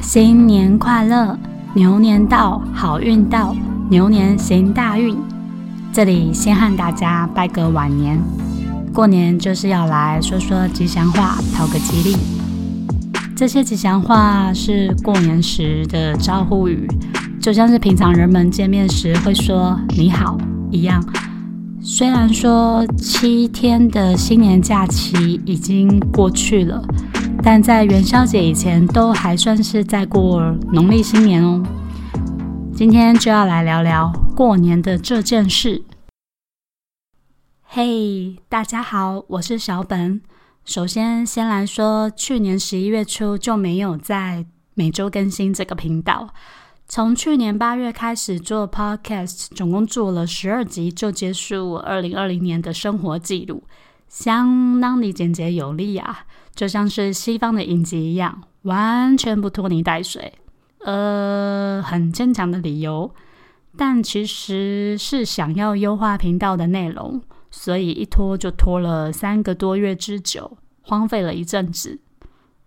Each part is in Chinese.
新年快乐，牛年到，好运到，牛年行大运。这里先和大家拜个晚年，过年就是要来说说吉祥话，讨个吉利。这些吉祥话是过年时的招呼语，就像是平常人们见面时会说“你好”一样。虽然说七天的新年假期已经过去了，但在元宵节以前都还算是在过农历新年哦。今天就要来聊聊过年的这件事。嘿，大家好，我是小本。首先，先来说，去年十一月初就没有在每周更新这个频道。从去年八月开始做 podcast，总共做了十二集，就结束二零二零年的生活记录，相当的简洁有力啊，就像是西方的影集一样，完全不拖泥带水。呃，很坚强的理由，但其实是想要优化频道的内容，所以一拖就拖了三个多月之久，荒废了一阵子。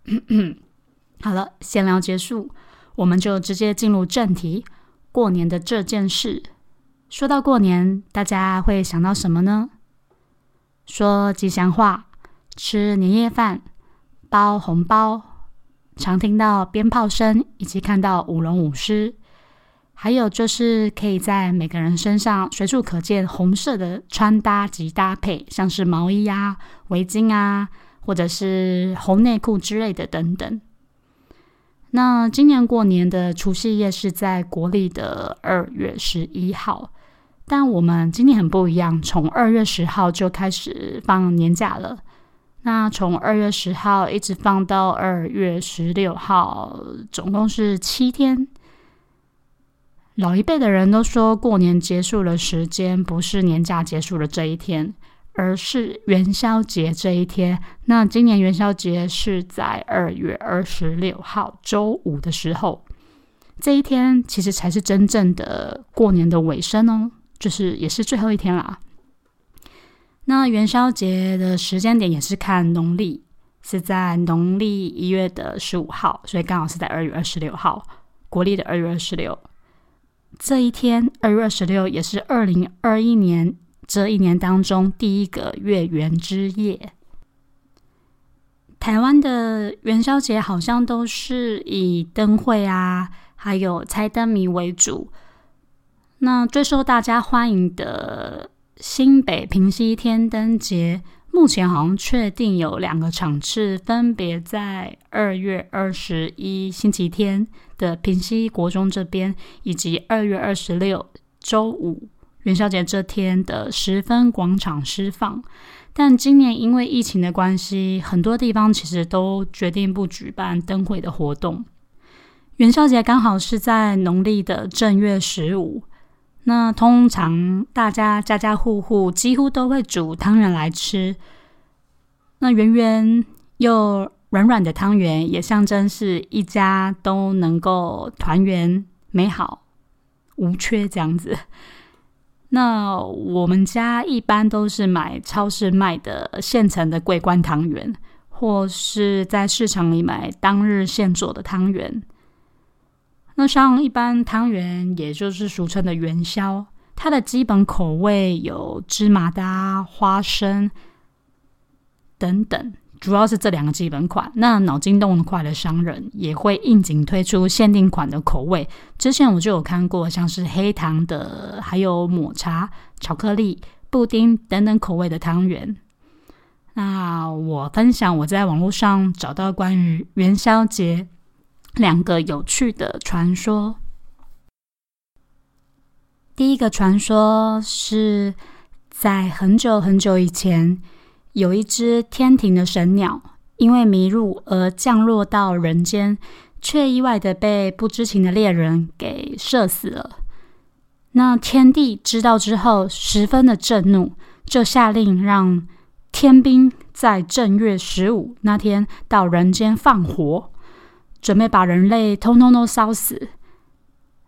好了，闲聊结束。我们就直接进入正题，过年的这件事。说到过年，大家会想到什么呢？说吉祥话，吃年夜饭，包红包，常听到鞭炮声，以及看到舞龙舞狮，还有就是可以在每个人身上随处可见红色的穿搭及搭配，像是毛衣啊、围巾啊，或者是红内裤之类的等等。那今年过年的除夕夜是在国历的二月十一号，但我们今年很不一样，从二月十号就开始放年假了。那从二月十号一直放到二月十六号，总共是七天。老一辈的人都说过年结束的时间不是年假结束的这一天。而是元宵节这一天，那今年元宵节是在二月二十六号周五的时候，这一天其实才是真正的过年的尾声哦，就是也是最后一天啦。那元宵节的时间点也是看农历，是在农历一月的十五号，所以刚好是在二月二十六号，国历的二月二十六这一天，二月二十六也是二零二一年。这一年当中第一个月圆之夜，台湾的元宵节好像都是以灯会啊，还有猜灯谜为主。那最受大家欢迎的新北平西天灯节，目前好像确定有两个场次，分别在二月二十一星期天的平西国中这边，以及二月二十六周五。元宵节这天的十分广场释放，但今年因为疫情的关系，很多地方其实都决定不举办灯会的活动。元宵节刚好是在农历的正月十五，那通常大家家家户户几乎都会煮汤圆来吃。那圆圆又软软的汤圆，也象征是一家都能够团圆、美好无缺这样子。那我们家一般都是买超市卖的现成的桂冠汤圆，或是在市场里买当日现做的汤圆。那像一般汤圆，也就是俗称的元宵，它的基本口味有芝麻的、花生等等。主要是这两个基本款。那脑筋动得快的商人也会应景推出限定款的口味。之前我就有看过，像是黑糖的，还有抹茶、巧克力、布丁等等口味的汤圆。那我分享我在网络上找到关于元宵节两个有趣的传说。第一个传说是在很久很久以前。有一只天庭的神鸟，因为迷路而降落到人间，却意外的被不知情的猎人给射死了。那天帝知道之后，十分的震怒，就下令让天兵在正月十五那天到人间放火，准备把人类通通都烧死。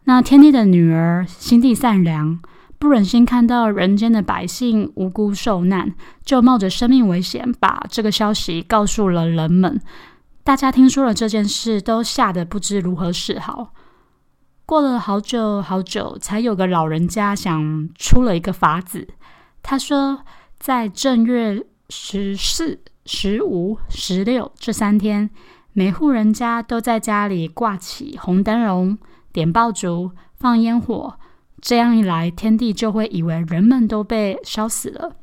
那天帝的女儿心地善良，不忍心看到人间的百姓无辜受难，就冒着生命危险把这个消息告诉了人们。大家听说了这件事，都吓得不知如何是好。过了好久好久，才有个老人家想出了一个法子。他说，在正月十四、十五、十六这三天，每户人家都在家里挂起红灯笼、点爆竹、放烟火。这样一来，天地就会以为人们都被烧死了。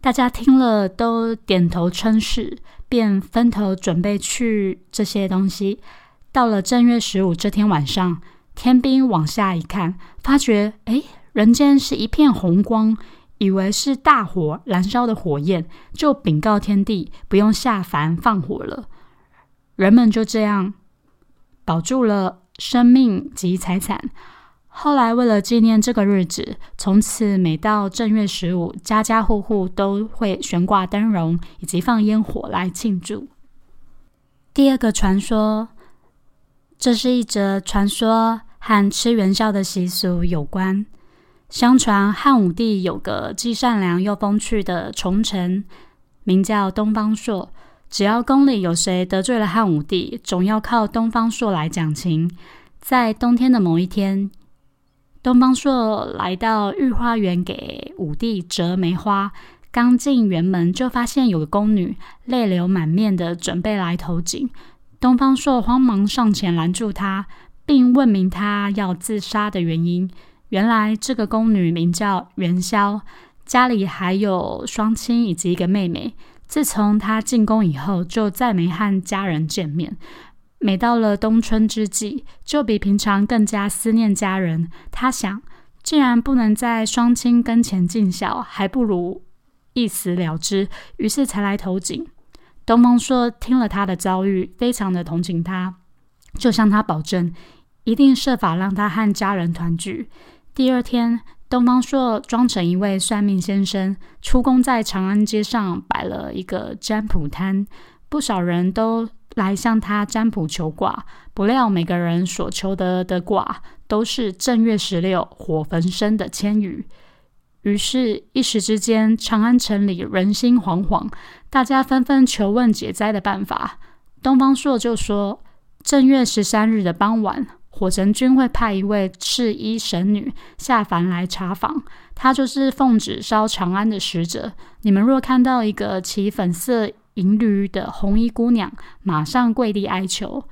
大家听了都点头称是，便分头准备去这些东西。到了正月十五这天晚上，天兵往下一看，发觉哎，人间是一片红光，以为是大火燃烧的火焰，就禀告天地，不用下凡放火了。人们就这样保住了生命及财产。后来，为了纪念这个日子，从此每到正月十五，家家户户都会悬挂灯笼以及放烟火来庆祝。第二个传说，这是一则传说，和吃元宵的习俗有关。相传汉武帝有个既善良又风趣的宠臣，名叫东方朔。只要宫里有谁得罪了汉武帝，总要靠东方朔来讲情。在冬天的某一天，东方朔来到御花园给武帝折梅花，刚进园门就发现有个宫女泪流满面的准备来投井。东方朔慌忙上前拦住她，并问明她要自杀的原因。原来这个宫女名叫元宵，家里还有双亲以及一个妹妹。自从她进宫以后，就再没和家人见面。每到了冬春之际，就比平常更加思念家人。他想，既然不能在双亲跟前尽孝，还不如一死了之。于是才来投井。东方朔听了他的遭遇，非常的同情他，就向他保证，一定设法让他和家人团聚。第二天，东方朔装成一位算命先生，出宫在长安街上摆了一个占卜摊，不少人都。来向他占卜求卦，不料每个人所求得的卦都是正月十六火焚身的千语。于是，一时之间，长安城里人心惶惶，大家纷纷求问解灾的办法。东方朔就说：正月十三日的傍晚，火神君会派一位赤衣神女下凡来查访，她就是奉旨烧长安的使者。你们若看到一个骑粉色。银驴的红衣姑娘马上跪地哀求。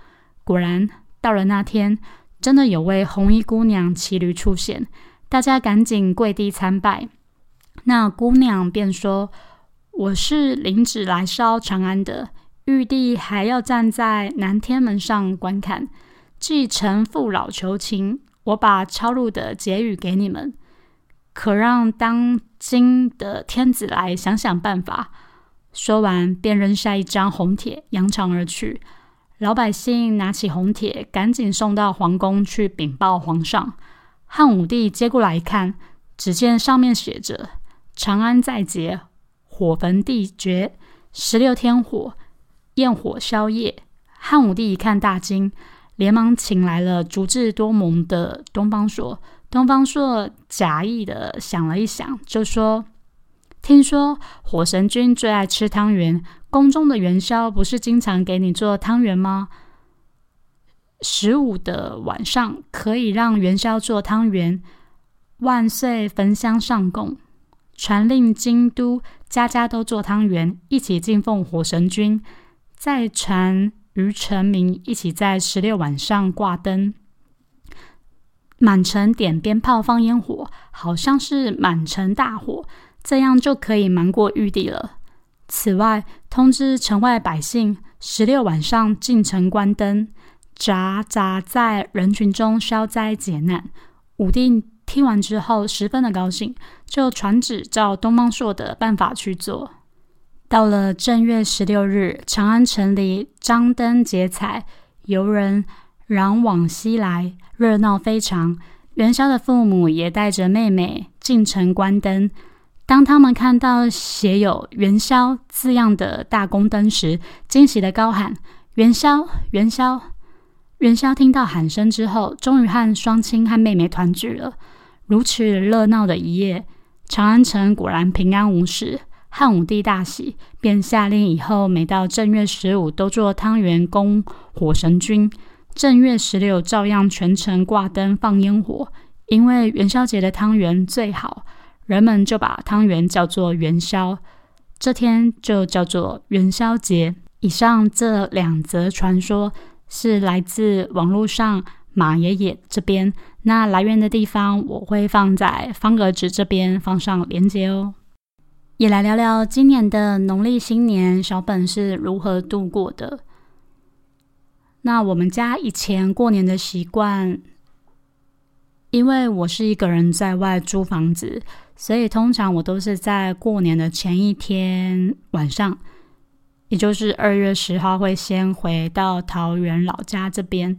果然，到了那天，真的有位红衣姑娘骑驴出现，大家赶紧跪地参拜。那姑娘便说：“我是领旨来烧长安的，玉帝还要站在南天门上观看。既承父老求情，我把抄录的结语给你们，可让当今的天子来想想办法。”说完，便扔下一张红帖，扬长而去。老百姓拿起红帖，赶紧送到皇宫去禀报皇上。汉武帝接过来一看，只见上面写着：“长安在劫，火焚地绝，十六天火，焰火宵夜。”汉武帝一看大惊，连忙请来了足智多谋的东方朔。东方朔假意的想了一想，就说。听说火神君最爱吃汤圆，宫中的元宵不是经常给你做汤圆吗？十五的晚上可以让元宵做汤圆，万岁焚香上供，传令京都家家都做汤圆，一起敬奉火神君，再传于臣民一起在十六晚上挂灯，满城点鞭炮放烟火，好像是满城大火。这样就可以瞒过玉帝了。此外，通知城外百姓，十六晚上进城关灯，扎扎在人群中消灾解难。武帝听完之后，十分的高兴，就传旨照东方朔的办法去做。到了正月十六日，长安城里张灯结彩，游人攘往西来，热闹非常。元宵的父母也带着妹妹进城观灯。当他们看到写有“元宵”字样的大宫灯时，惊喜的高喊：“元宵，元宵，元宵！”听到喊声之后，终于和双亲和妹妹团聚了。如此热闹的一夜，长安城果然平安无事。汉武帝大喜，便下令以后每到正月十五都做汤圆供火神君，正月十六照样全城挂灯放烟火。因为元宵节的汤圆最好，人们就把汤圆叫做元宵，这天就叫做元宵节。以上这两则传说是来自网络上马爷爷这边，那来源的地方我会放在方格纸这边放上链接哦。也来聊聊今年的农历新年，小本是如何度过的。那我们家以前过年的习惯，因为我是一个人在外租房子，所以通常我都是在过年的前一天晚上，也就是二月十号，会先回到桃园老家这边。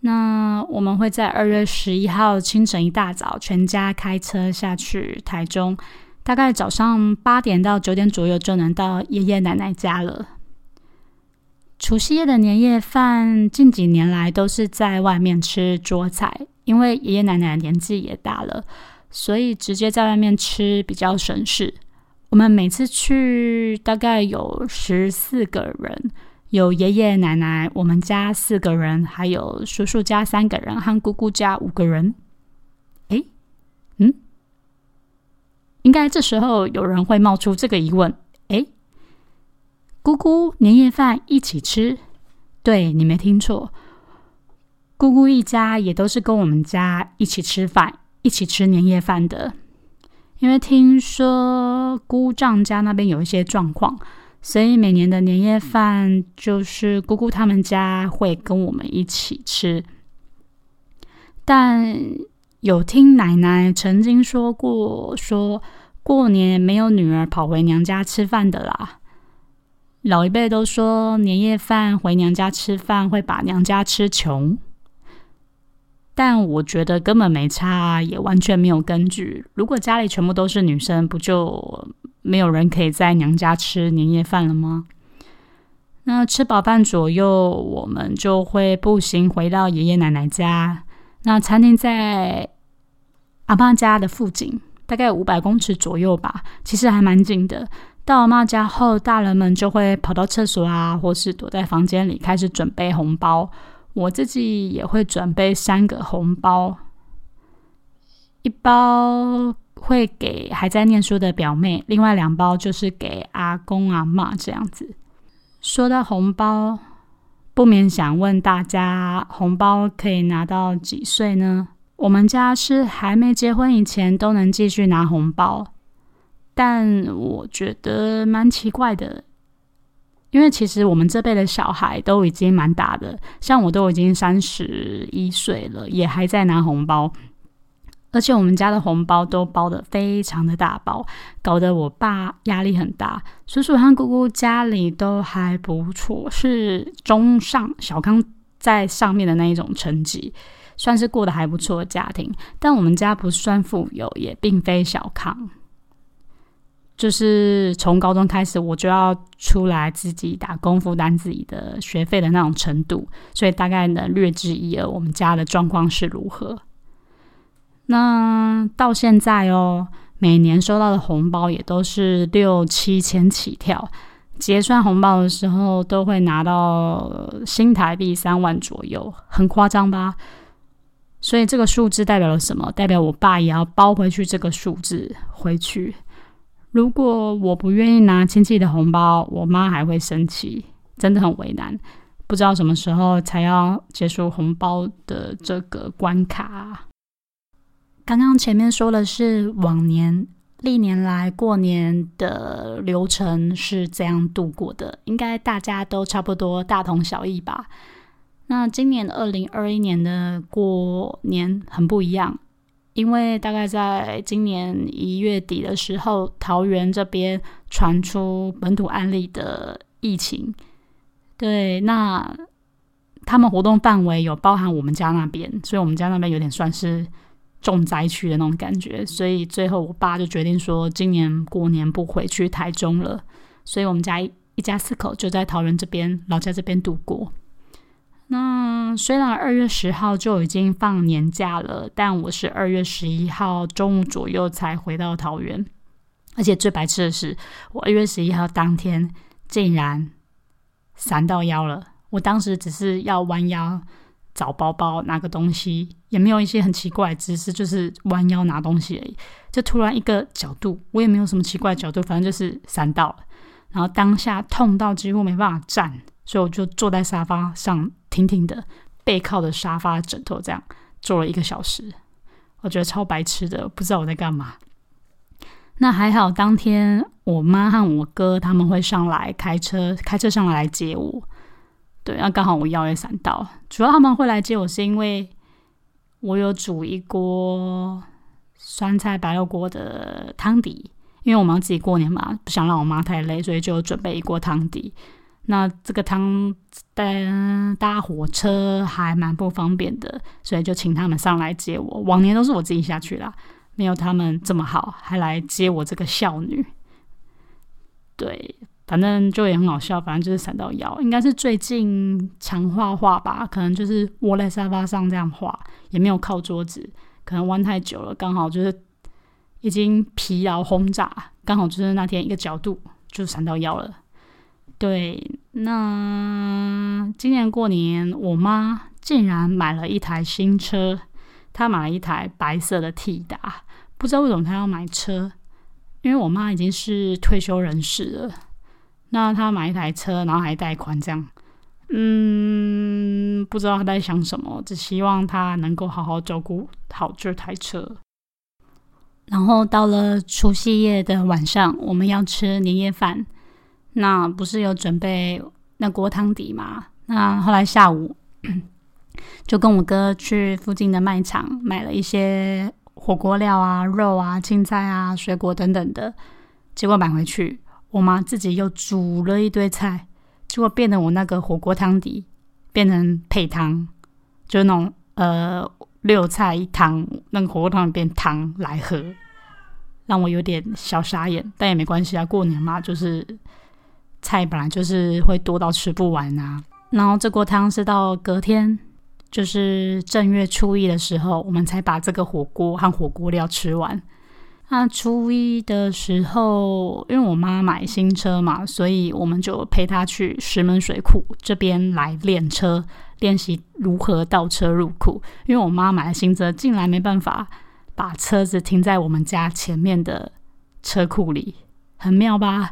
那我们会在二月十一号清晨一大早，全家开车下去台中。大概早上八点到九点左右就能到爷爷奶奶家了。除夕夜的年夜饭，近几年来都是在外面吃桌菜，因为爷爷奶奶年纪也大了，所以直接在外面吃比较省事。我们每次去大概有十四个人，有爷爷奶奶，我们家四个人，还有叔叔家三个人和姑姑家五个人。诶，嗯。应该这时候有人会冒出这个疑问：哎，姑姑年夜饭一起吃？对你没听错，姑姑一家也都是跟我们家一起吃饭、一起吃年夜饭的。因为听说姑丈家那边有一些状况，所以每年的年夜饭就是姑姑他们家会跟我们一起吃。但有听奶奶曾经说过，说过年没有女儿跑回娘家吃饭的啦。老一辈都说年夜饭回娘家吃饭会把娘家吃穷，但我觉得根本没差，也完全没有根据。如果家里全部都是女生，不就没有人可以在娘家吃年夜饭了吗？那吃饱饭左右，我们就会步行回到爷爷奶奶家。那餐厅在阿妈家的附近，大概五百公尺左右吧，其实还蛮近的。到阿妈家后，大人们就会跑到厕所啊，或是躲在房间里开始准备红包。我自己也会准备三个红包，一包会给还在念书的表妹，另外两包就是给阿公阿妈这样子。说到红包。不免想问大家，红包可以拿到几岁呢？我们家是还没结婚以前都能继续拿红包，但我觉得蛮奇怪的，因为其实我们这辈的小孩都已经蛮大的，像我都已经三十一岁了，也还在拿红包。而且我们家的红包都包的非常的大包，搞得我爸压力很大。叔叔和姑姑家里都还不错，是中上小康在上面的那一种成绩，算是过得还不错的家庭。但我们家不算富有，也并非小康，就是从高中开始我就要出来自己打工负担自己的学费的那种程度，所以大概能略知一二，我们家的状况是如何。那到现在哦，每年收到的红包也都是六七千起跳，结算红包的时候都会拿到新台币三万左右，很夸张吧？所以这个数字代表了什么？代表我爸也要包回去这个数字回去。如果我不愿意拿亲戚的红包，我妈还会生气，真的很为难，不知道什么时候才要结束红包的这个关卡。刚刚前面说的是往年历年来过年的流程是这样度过的，应该大家都差不多大同小异吧？那今年二零二一年的过年很不一样，因为大概在今年一月底的时候，桃园这边传出本土案例的疫情，对，那他们活动范围有包含我们家那边，所以我们家那边有点算是。重灾区的那种感觉，所以最后我爸就决定说，今年过年不回去台中了，所以我们家一家四口就在桃园这边老家这边度过。那虽然二月十号就已经放年假了，但我是二月十一号中午左右才回到桃园，而且最白痴的是，我二月十一号当天竟然闪到腰了。我当时只是要弯腰找包包拿个东西，也没有一些很奇怪的姿势，就是弯腰拿东西而已。就突然一个角度，我也没有什么奇怪角度，反正就是闪到了。然后当下痛到几乎没办法站，所以我就坐在沙发上，挺挺的背靠着沙发枕头，这样坐了一个小时。我觉得超白痴的，不知道我在干嘛。那还好，当天我妈和我哥他们会上来开车，开车上来来接我。对，那刚好我腰也闪到。主要他们会来接我是因为我有煮一锅酸菜白肉锅的汤底。因为我们自己过年嘛，不想让我妈太累，所以就准备一锅汤底。那这个汤搭搭火车还蛮不方便的，所以就请他们上来接我。往年都是我自己下去啦，没有他们这么好，还来接我这个孝女。对，反正就也很好笑，反正就是闪到腰，应该是最近常画画吧，可能就是窝在沙发上这样画，也没有靠桌子，可能弯太久了，刚好就是。已经疲劳轰炸，刚好就是那天一个角度就闪到腰了。对，那今年过年，我妈竟然买了一台新车，她买了一台白色的 T 达，不知道为什么她要买车，因为我妈已经是退休人士了。那她买一台车，然后还贷款，这样，嗯，不知道她在想什么，只希望她能够好好照顾好这台车。然后到了除夕夜的晚上，我们要吃年夜饭。那不是有准备那锅汤底吗？那后来下午 就跟我哥去附近的卖场买了一些火锅料啊、肉啊、青菜啊、水果等等的。结果买回去，我妈自己又煮了一堆菜，结果变得我那个火锅汤底变成配汤，就那种呃。六菜一汤，那个火锅汤变汤来喝，让我有点小傻眼，但也没关系啊，过年嘛，就是菜本来就是会多到吃不完啊。然后这锅汤是到隔天，就是正月初一的时候，我们才把这个火锅和火锅料吃完。那初一的时候，因为我妈买新车嘛，所以我们就陪她去石门水库这边来练车。练习如何倒车入库，因为我妈买了新车，竟然没办法把车子停在我们家前面的车库里，很妙吧？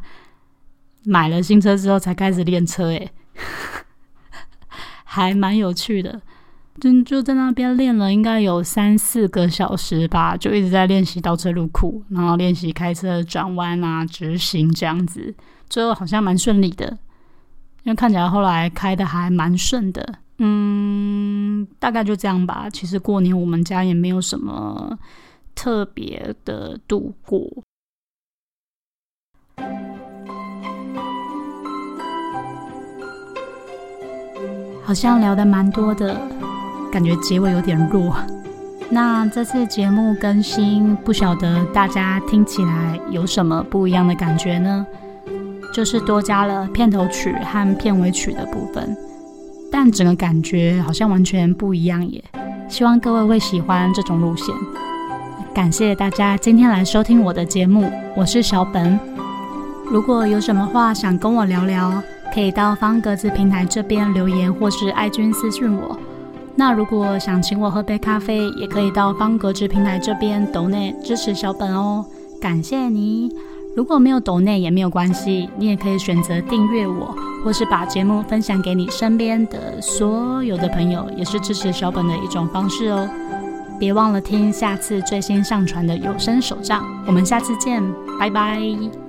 买了新车之后才开始练车，诶，还蛮有趣的。就就在那边练了，应该有三四个小时吧，就一直在练习倒车入库，然后练习开车转弯啊、直行这样子，最后好像蛮顺利的，因为看起来后来开的还蛮顺的。嗯，大概就这样吧。其实过年我们家也没有什么特别的度过，好像聊得蛮多的，感觉结尾有点弱。那这次节目更新，不晓得大家听起来有什么不一样的感觉呢？就是多加了片头曲和片尾曲的部分。但整个感觉好像完全不一样耶！希望各位会喜欢这种路线。感谢大家今天来收听我的节目，我是小本。如果有什么话想跟我聊聊，可以到方格子平台这边留言，或是爱君私讯我。那如果想请我喝杯咖啡，也可以到方格子平台这边抖内支持小本哦。感谢你。如果没有抖内也没有关系，你也可以选择订阅我，或是把节目分享给你身边的所有的朋友，也是支持小本的一种方式哦。别忘了听下次最新上传的有声手账，我们下次见，拜拜。